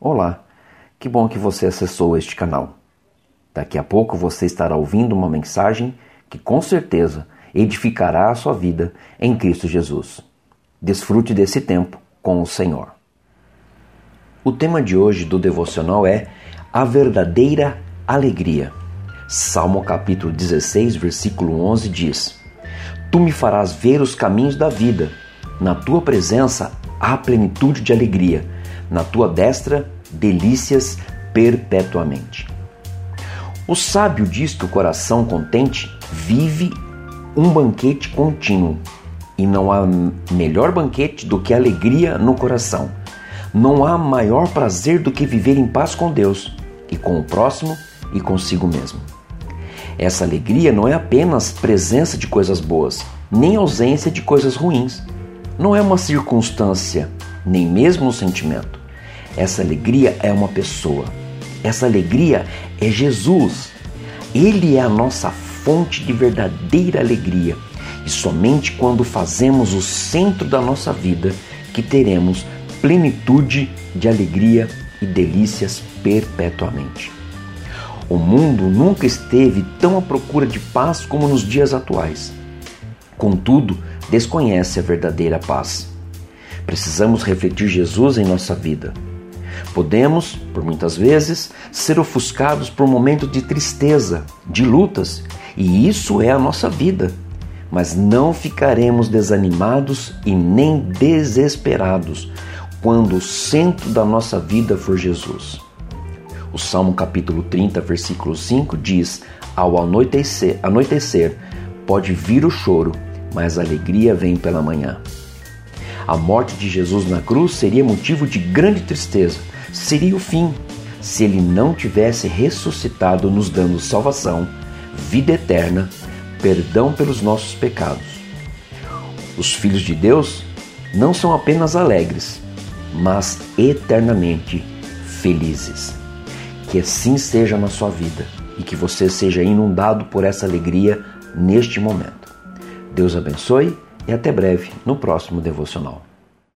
Olá, que bom que você acessou este canal. Daqui a pouco você estará ouvindo uma mensagem que com certeza edificará a sua vida em Cristo Jesus. Desfrute desse tempo com o Senhor. O tema de hoje do devocional é a verdadeira alegria. Salmo capítulo 16, versículo 11 diz: Tu me farás ver os caminhos da vida. Na tua presença há plenitude de alegria. Na tua destra, delícias perpetuamente. O sábio diz que o coração contente vive um banquete contínuo. E não há melhor banquete do que alegria no coração. Não há maior prazer do que viver em paz com Deus e com o próximo e consigo mesmo. Essa alegria não é apenas presença de coisas boas, nem ausência de coisas ruins. Não é uma circunstância, nem mesmo um sentimento. Essa alegria é uma pessoa. Essa alegria é Jesus. Ele é a nossa fonte de verdadeira alegria. E somente quando fazemos o centro da nossa vida que teremos plenitude de alegria e delícias perpetuamente. O mundo nunca esteve tão à procura de paz como nos dias atuais. Contudo, desconhece a verdadeira paz. Precisamos refletir Jesus em nossa vida. Podemos, por muitas vezes, ser ofuscados por um momento de tristeza, de lutas, e isso é a nossa vida. Mas não ficaremos desanimados e nem desesperados quando o centro da nossa vida for Jesus. O Salmo capítulo 30, versículo 5 diz: Ao anoitecer, anoitecer pode vir o choro, mas a alegria vem pela manhã. A morte de Jesus na cruz seria motivo de grande tristeza, seria o fim, se ele não tivesse ressuscitado, nos dando salvação, vida eterna, perdão pelos nossos pecados. Os filhos de Deus não são apenas alegres, mas eternamente felizes. Que assim seja na sua vida e que você seja inundado por essa alegria neste momento. Deus abençoe e até breve no próximo devocional.